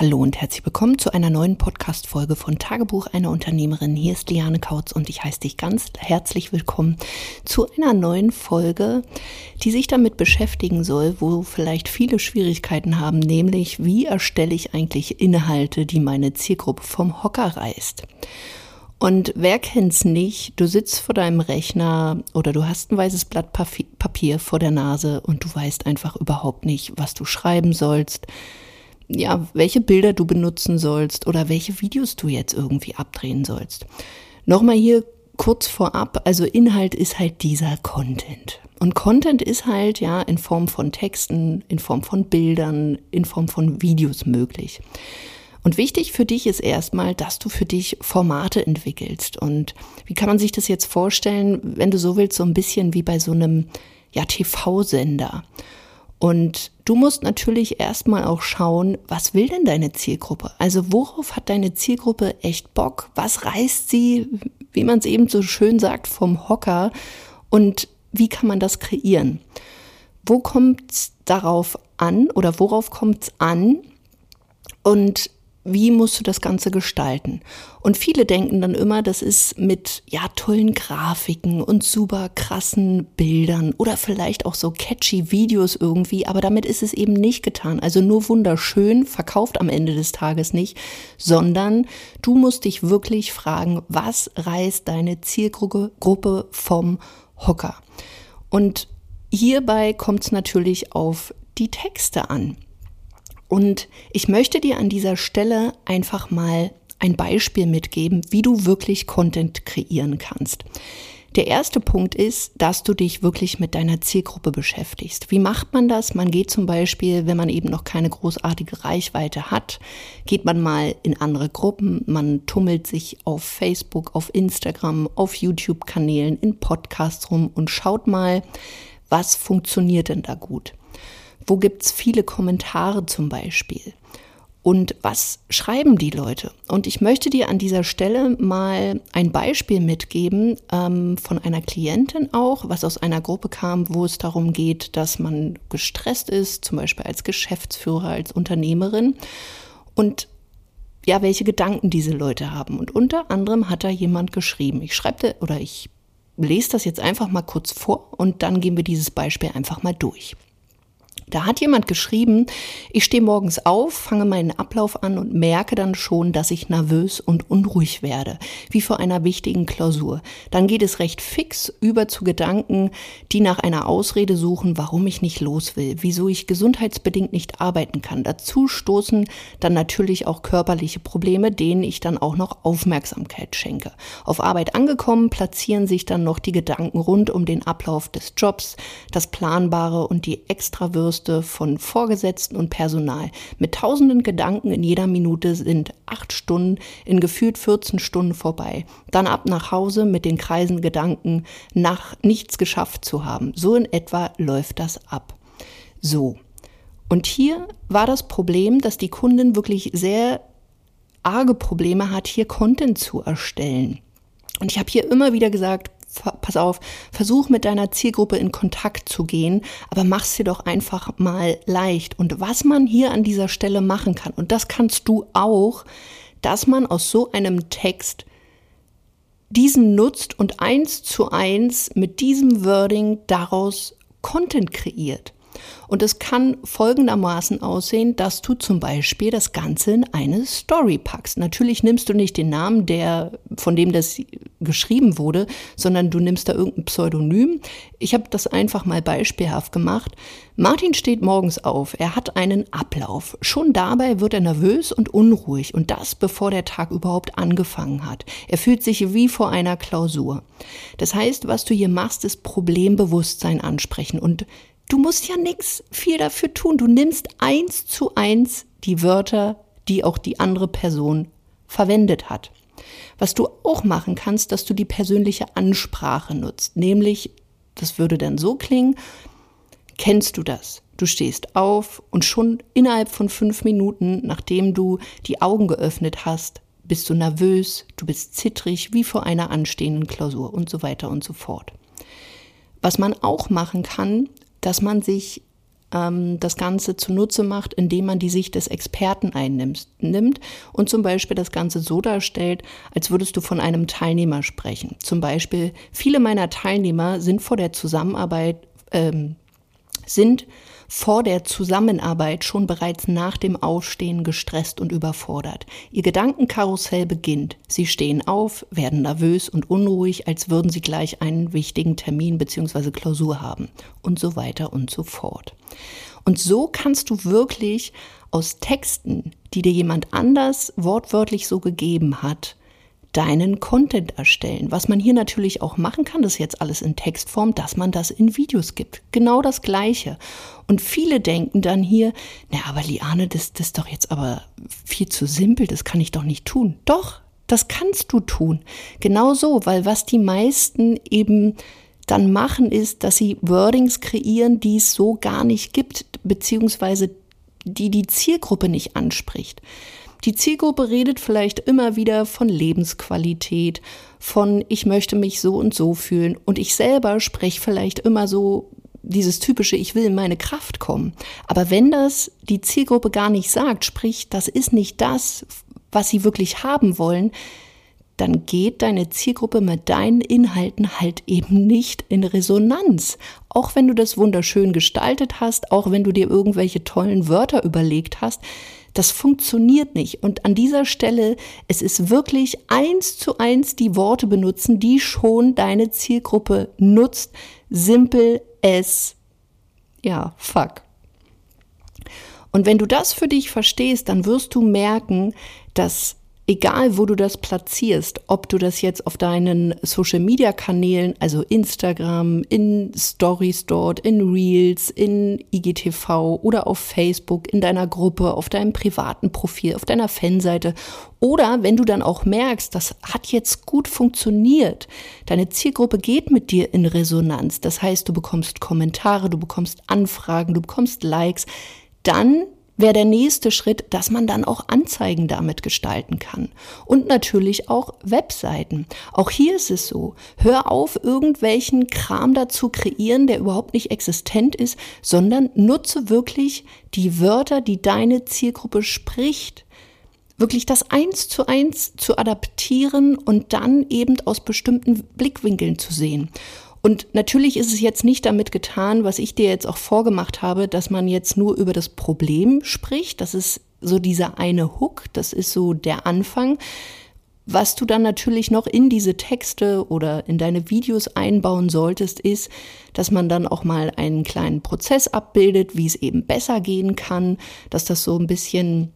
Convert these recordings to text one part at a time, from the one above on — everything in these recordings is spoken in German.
Hallo und herzlich willkommen zu einer neuen Podcast-Folge von Tagebuch einer Unternehmerin. Hier ist Liane Kautz und ich heiße dich ganz herzlich willkommen zu einer neuen Folge, die sich damit beschäftigen soll, wo vielleicht viele Schwierigkeiten haben, nämlich wie erstelle ich eigentlich Inhalte, die meine Zielgruppe vom Hocker reißt. Und wer kennt's nicht? Du sitzt vor deinem Rechner oder du hast ein weißes Blatt Papier vor der Nase und du weißt einfach überhaupt nicht, was du schreiben sollst ja, welche Bilder du benutzen sollst oder welche Videos du jetzt irgendwie abdrehen sollst. Nochmal hier kurz vorab, also Inhalt ist halt dieser Content. Und Content ist halt ja in Form von Texten, in Form von Bildern, in Form von Videos möglich. Und wichtig für dich ist erstmal, dass du für dich Formate entwickelst. Und wie kann man sich das jetzt vorstellen, wenn du so willst, so ein bisschen wie bei so einem ja, TV-Sender. Und du musst natürlich erstmal auch schauen, was will denn deine Zielgruppe? Also worauf hat deine Zielgruppe echt Bock? Was reißt sie, wie man es eben so schön sagt, vom Hocker? Und wie kann man das kreieren? Wo kommt es darauf an oder worauf kommt es an? Und wie musst du das Ganze gestalten? Und viele denken dann immer, das ist mit ja tollen Grafiken und super krassen Bildern oder vielleicht auch so catchy Videos irgendwie, aber damit ist es eben nicht getan. Also nur wunderschön verkauft am Ende des Tages nicht, sondern du musst dich wirklich fragen, was reißt deine Zielgruppe vom Hocker? Und hierbei kommt es natürlich auf die Texte an. Und ich möchte dir an dieser Stelle einfach mal ein Beispiel mitgeben, wie du wirklich Content kreieren kannst. Der erste Punkt ist, dass du dich wirklich mit deiner Zielgruppe beschäftigst. Wie macht man das? Man geht zum Beispiel, wenn man eben noch keine großartige Reichweite hat, geht man mal in andere Gruppen, man tummelt sich auf Facebook, auf Instagram, auf YouTube-Kanälen, in Podcasts rum und schaut mal, was funktioniert denn da gut. Wo gibt's viele Kommentare zum Beispiel? Und was schreiben die Leute? Und ich möchte dir an dieser Stelle mal ein Beispiel mitgeben ähm, von einer Klientin auch, was aus einer Gruppe kam, wo es darum geht, dass man gestresst ist, zum Beispiel als Geschäftsführer, als Unternehmerin. Und ja, welche Gedanken diese Leute haben. Und unter anderem hat da jemand geschrieben. Ich schreibe oder ich lese das jetzt einfach mal kurz vor und dann gehen wir dieses Beispiel einfach mal durch. Da hat jemand geschrieben, ich stehe morgens auf, fange meinen Ablauf an und merke dann schon, dass ich nervös und unruhig werde, wie vor einer wichtigen Klausur. Dann geht es recht fix über zu Gedanken, die nach einer Ausrede suchen, warum ich nicht los will, wieso ich gesundheitsbedingt nicht arbeiten kann. Dazu stoßen dann natürlich auch körperliche Probleme, denen ich dann auch noch Aufmerksamkeit schenke. Auf Arbeit angekommen, platzieren sich dann noch die Gedanken rund um den Ablauf des Jobs, das Planbare und die Extrawürste Ausguste von Vorgesetzten und Personal. Mit tausenden Gedanken in jeder Minute sind acht Stunden in gefühlt 14 Stunden vorbei. Dann ab nach Hause mit den kreisenden Gedanken, nach nichts geschafft zu haben. So in etwa läuft das ab. So. Und hier war das Problem, dass die Kundin wirklich sehr arge Probleme hat, hier Content zu erstellen. Und ich habe hier immer wieder gesagt, pass auf, versuch mit deiner Zielgruppe in Kontakt zu gehen, aber mach's dir doch einfach mal leicht. Und was man hier an dieser Stelle machen kann, und das kannst du auch, dass man aus so einem Text diesen nutzt und eins zu eins mit diesem Wording daraus Content kreiert. Und es kann folgendermaßen aussehen, dass du zum Beispiel das Ganze in eine Story packst. Natürlich nimmst du nicht den Namen, der, von dem das geschrieben wurde, sondern du nimmst da irgendein Pseudonym. Ich habe das einfach mal beispielhaft gemacht. Martin steht morgens auf, er hat einen Ablauf. Schon dabei wird er nervös und unruhig und das bevor der Tag überhaupt angefangen hat. Er fühlt sich wie vor einer Klausur. Das heißt, was du hier machst, ist Problembewusstsein ansprechen und Du musst ja nichts viel dafür tun. Du nimmst eins zu eins die Wörter, die auch die andere Person verwendet hat. Was du auch machen kannst, dass du die persönliche Ansprache nutzt, nämlich, das würde dann so klingen, kennst du das? Du stehst auf und schon innerhalb von fünf Minuten, nachdem du die Augen geöffnet hast, bist du nervös, du bist zittrig wie vor einer anstehenden Klausur und so weiter und so fort. Was man auch machen kann, dass man sich das Ganze zunutze macht, indem man die Sicht des Experten einnimmt nimmt und zum Beispiel das Ganze so darstellt, als würdest du von einem Teilnehmer sprechen. Zum Beispiel, viele meiner Teilnehmer sind vor der Zusammenarbeit, ähm, sind vor der Zusammenarbeit schon bereits nach dem Aufstehen gestresst und überfordert. Ihr Gedankenkarussell beginnt. Sie stehen auf, werden nervös und unruhig, als würden sie gleich einen wichtigen Termin bzw. Klausur haben und so weiter und so fort. Und so kannst du wirklich aus Texten, die dir jemand anders wortwörtlich so gegeben hat, deinen Content erstellen. Was man hier natürlich auch machen kann, das ist jetzt alles in Textform, dass man das in Videos gibt. Genau das Gleiche. Und viele denken dann hier, na, aber Liane, das, das ist doch jetzt aber viel zu simpel, das kann ich doch nicht tun. Doch, das kannst du tun. Genau so, weil was die meisten eben dann machen, ist, dass sie Wordings kreieren, die es so gar nicht gibt, beziehungsweise die die Zielgruppe nicht anspricht. Die Zielgruppe redet vielleicht immer wieder von Lebensqualität, von ich möchte mich so und so fühlen und ich selber spreche vielleicht immer so dieses typische ich will in meine Kraft kommen. Aber wenn das die Zielgruppe gar nicht sagt, sprich, das ist nicht das, was sie wirklich haben wollen, dann geht deine Zielgruppe mit deinen Inhalten halt eben nicht in Resonanz. Auch wenn du das wunderschön gestaltet hast, auch wenn du dir irgendwelche tollen Wörter überlegt hast, das funktioniert nicht. Und an dieser Stelle, es ist wirklich eins zu eins die Worte benutzen, die schon deine Zielgruppe nutzt. Simpel as, ja, fuck. Und wenn du das für dich verstehst, dann wirst du merken, dass egal wo du das platzierst, ob du das jetzt auf deinen Social-Media-Kanälen, also Instagram, in Stories dort, in Reels, in IGTV oder auf Facebook, in deiner Gruppe, auf deinem privaten Profil, auf deiner Fanseite oder wenn du dann auch merkst, das hat jetzt gut funktioniert, deine Zielgruppe geht mit dir in Resonanz, das heißt, du bekommst Kommentare, du bekommst Anfragen, du bekommst Likes, dann wäre der nächste Schritt, dass man dann auch Anzeigen damit gestalten kann. Und natürlich auch Webseiten. Auch hier ist es so. Hör auf, irgendwelchen Kram dazu kreieren, der überhaupt nicht existent ist, sondern nutze wirklich die Wörter, die deine Zielgruppe spricht wirklich das eins zu eins zu adaptieren und dann eben aus bestimmten Blickwinkeln zu sehen. Und natürlich ist es jetzt nicht damit getan, was ich dir jetzt auch vorgemacht habe, dass man jetzt nur über das Problem spricht. Das ist so dieser eine Hook, das ist so der Anfang. Was du dann natürlich noch in diese Texte oder in deine Videos einbauen solltest, ist, dass man dann auch mal einen kleinen Prozess abbildet, wie es eben besser gehen kann, dass das so ein bisschen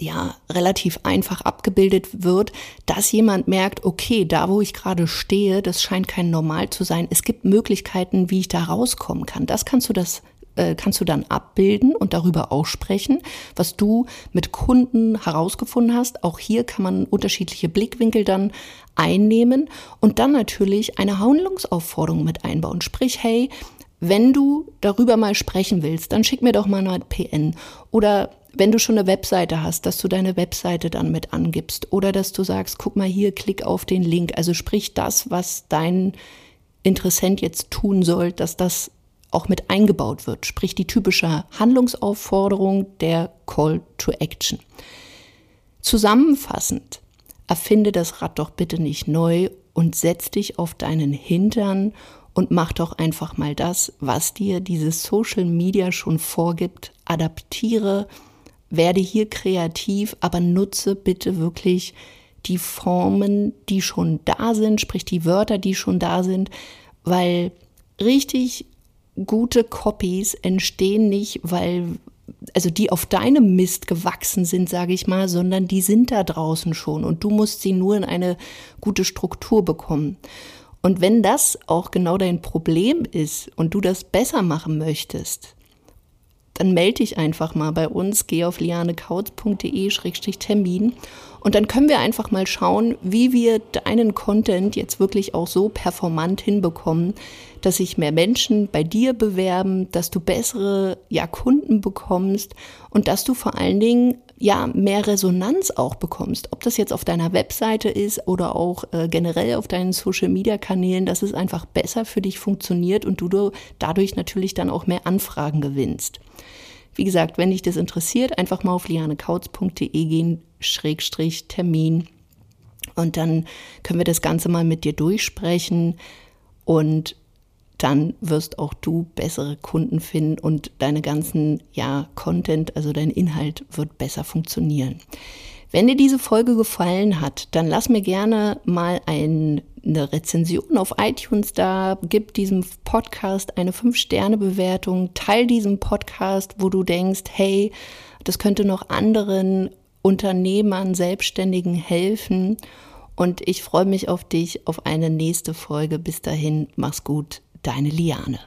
ja relativ einfach abgebildet wird, dass jemand merkt, okay, da wo ich gerade stehe, das scheint kein Normal zu sein. Es gibt Möglichkeiten, wie ich da rauskommen kann. Das kannst du das äh, kannst du dann abbilden und darüber auch sprechen, was du mit Kunden herausgefunden hast. Auch hier kann man unterschiedliche Blickwinkel dann einnehmen und dann natürlich eine Handlungsaufforderung mit einbauen. Sprich, hey, wenn du darüber mal sprechen willst, dann schick mir doch mal eine PN oder wenn du schon eine Webseite hast, dass du deine Webseite dann mit angibst oder dass du sagst, guck mal hier, klick auf den Link. Also sprich das, was dein Interessent jetzt tun soll, dass das auch mit eingebaut wird. Sprich die typische Handlungsaufforderung, der Call to Action. Zusammenfassend, erfinde das Rad doch bitte nicht neu und setz dich auf deinen Hintern und mach doch einfach mal das, was dir dieses Social Media schon vorgibt. Adaptiere werde hier kreativ, aber nutze bitte wirklich die Formen, die schon da sind, sprich die Wörter, die schon da sind, weil richtig gute Copies entstehen nicht, weil also die auf deinem Mist gewachsen sind, sage ich mal, sondern die sind da draußen schon und du musst sie nur in eine gute Struktur bekommen. Und wenn das auch genau dein Problem ist und du das besser machen möchtest, dann melde dich einfach mal bei uns, geh auf lianekautz.de-termin und dann können wir einfach mal schauen, wie wir deinen Content jetzt wirklich auch so performant hinbekommen, dass sich mehr Menschen bei dir bewerben, dass du bessere ja, Kunden bekommst und dass du vor allen Dingen ja mehr Resonanz auch bekommst, ob das jetzt auf deiner Webseite ist oder auch äh, generell auf deinen Social Media Kanälen, dass es einfach besser für dich funktioniert und du dadurch natürlich dann auch mehr Anfragen gewinnst. Wie gesagt, wenn dich das interessiert, einfach mal auf lianekautz.de gehen, Schrägstrich Termin. Und dann können wir das Ganze mal mit dir durchsprechen und dann wirst auch du bessere Kunden finden und deine ganzen, ja, Content, also dein Inhalt wird besser funktionieren. Wenn dir diese Folge gefallen hat, dann lass mir gerne mal ein, eine Rezension auf iTunes da, gib diesem Podcast eine 5-Sterne-Bewertung, teil diesen Podcast, wo du denkst, hey, das könnte noch anderen Unternehmern, Selbstständigen helfen. Und ich freue mich auf dich, auf eine nächste Folge. Bis dahin, mach's gut deine Liane.